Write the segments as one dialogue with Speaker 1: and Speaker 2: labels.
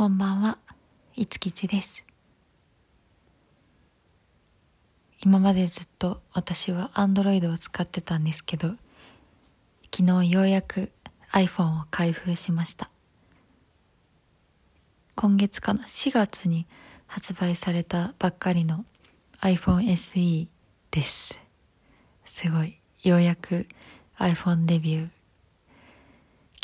Speaker 1: こんばんは、いつきちです。今までずっと私は Android を使ってたんですけど、昨日ようやく iPhone を開封しました。今月かな、4月に発売されたばっかりの iPhone SE です。すごい。ようやく iPhone デビュー。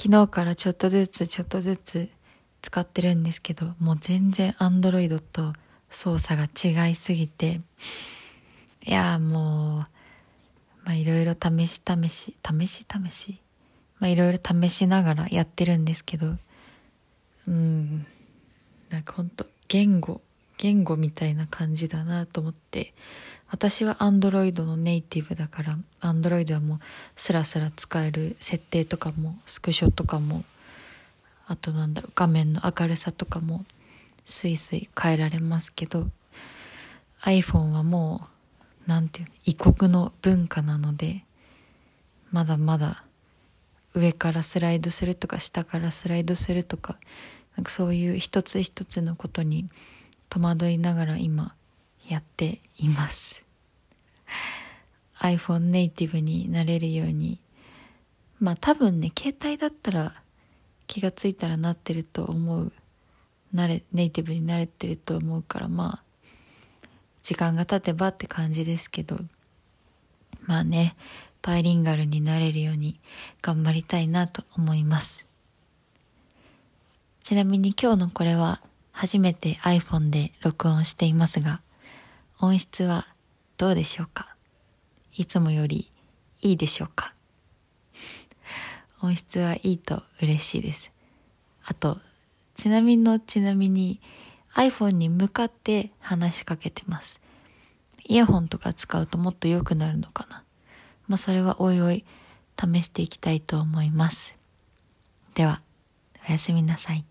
Speaker 1: 昨日からちょっとずつちょっとずつ使ってるんですけど、もう全然 Android と操作が違いすぎて、いやもう、まあいろいろ試し試し、試し試し、まあいろいろ試しながらやってるんですけど、うん、なんかほんと言語、言語みたいな感じだなと思って、私は Android のネイティブだから、Android はもうスラスラ使える設定とかも、スクショとかも、あとなんだろう、画面の明るさとかも、スイスイ変えられますけど、iPhone はもう、なんていう異国の文化なので、まだまだ上からスライドするとか下からスライドするとか、なんかそういう一つ一つのことに戸惑いながら今やっています。iPhone ネイティブになれるように、まあ多分ね、携帯だったら気がついたらなってると思う。なれ、ネイティブになれてると思うから、まあ、時間が経てばって感じですけど、まあね、バイリンガルになれるように頑張りたいなと思います。ちなみに今日のこれは初めて iPhone で録音していますが、音質はどうでしょうか？いつもよりいいでしょうか？音質はいいと嬉しいです。あと、ちなみのちなみに iPhone に向かって話しかけてます。イヤホンとか使うともっと良くなるのかな。まあ、それはおいおい試していきたいと思います。では、おやすみなさい。